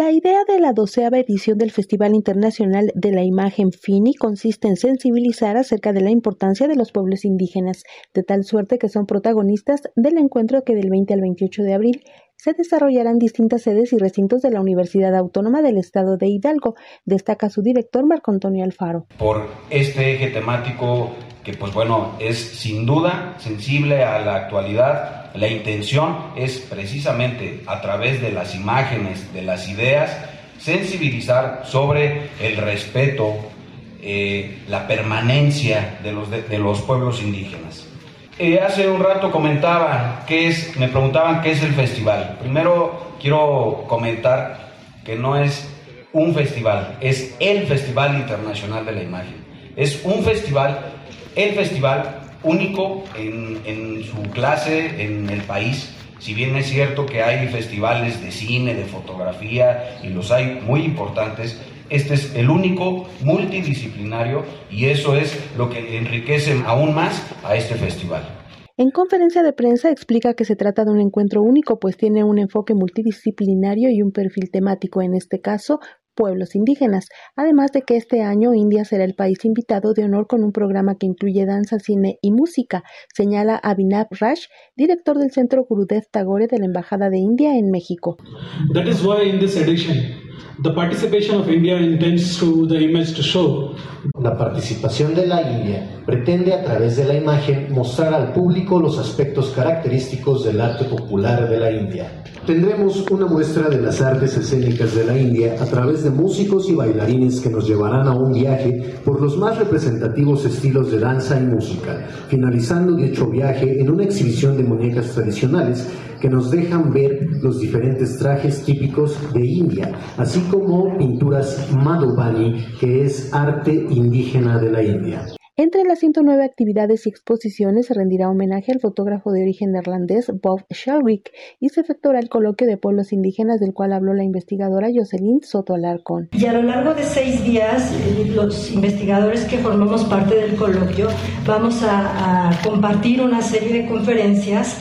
La idea de la doceava edición del Festival Internacional de la Imagen FINI consiste en sensibilizar acerca de la importancia de los pueblos indígenas, de tal suerte que son protagonistas del encuentro que del 20 al 28 de abril se desarrollarán distintas sedes y recintos de la Universidad Autónoma del Estado de Hidalgo, destaca su director Marco Antonio Alfaro. Por este eje temático que pues bueno, es sin duda sensible a la actualidad, la intención es precisamente a través de las imágenes, de las ideas, sensibilizar sobre el respeto, eh, la permanencia de los, de los pueblos indígenas. Eh, hace un rato comentaba qué es, me preguntaban qué es el festival. Primero quiero comentar que no es un festival, es el Festival Internacional de la Imagen. Es un festival, el festival único en, su clase en el país. Si bien es cierto que hay festivales de cine, de fotografía, y los hay muy importantes, este es el único multidisciplinario y eso es lo que enriquece aún más a este festival. En conferencia de prensa explica que se trata de un encuentro único, pues tiene un enfoque multidisciplinario y un perfil temático, en este caso, pueblos indígenas, además de que este año India será el país invitado de honor con un programa que incluye danza, cine y música, señala Abhinav Rash, director del Centro Gurudev Tagore de la Embajada de India en México. The participation of India intends through the image to show la participación de la India pretende a través de la imagen mostrar al público los aspectos característicos del arte popular de la India. Tendremos una muestra de las artes escénicas de la India a través de músicos y bailarines que nos llevarán a un viaje por los más representativos estilos de danza y música, finalizando dicho viaje en una exhibición de muñecas tradicionales que nos dejan ver los diferentes trajes típicos de India, así como pinturas Madhubani, que es arte indígena de la India. Entre las 109 actividades y exposiciones se rendirá homenaje al fotógrafo de origen neerlandés Bob Shelwick y se efectuará el coloquio de pueblos indígenas del cual habló la investigadora Jocelyn Soto Alarcón. Y a lo largo de seis días, eh, los investigadores que formamos parte del coloquio vamos a, compartir una serie de conferencias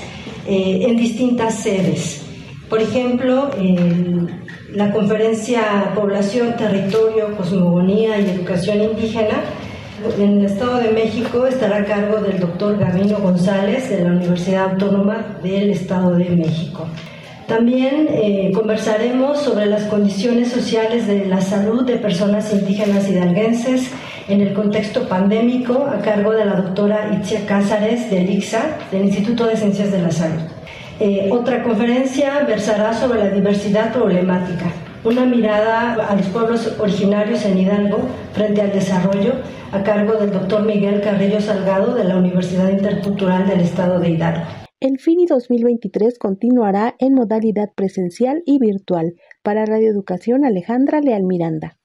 eh, en distintas sedes. Por ejemplo, la conferencia Población, Territorio, Cosmogonía y Educación Indígena en el Estado de México estará a cargo del doctor Gabino González de la Universidad Autónoma del Estado de México. También eh, conversaremos sobre las condiciones sociales de la salud de personas indígenas hidalguenses en el contexto pandémico a cargo de la doctora Itzia Cázares del ICSA, del Instituto de Ciencias de la Salud. Eh, otra conferencia versará sobre la diversidad problemática, una mirada a los pueblos originarios en Hidalgo frente al desarrollo a cargo del doctor Miguel Carrillo Salgado de la Universidad Intercultural del Estado de Hidalgo. El FINI 2023 continuará en modalidad presencial y virtual. Para Radio Educación, Alejandra Leal Miranda.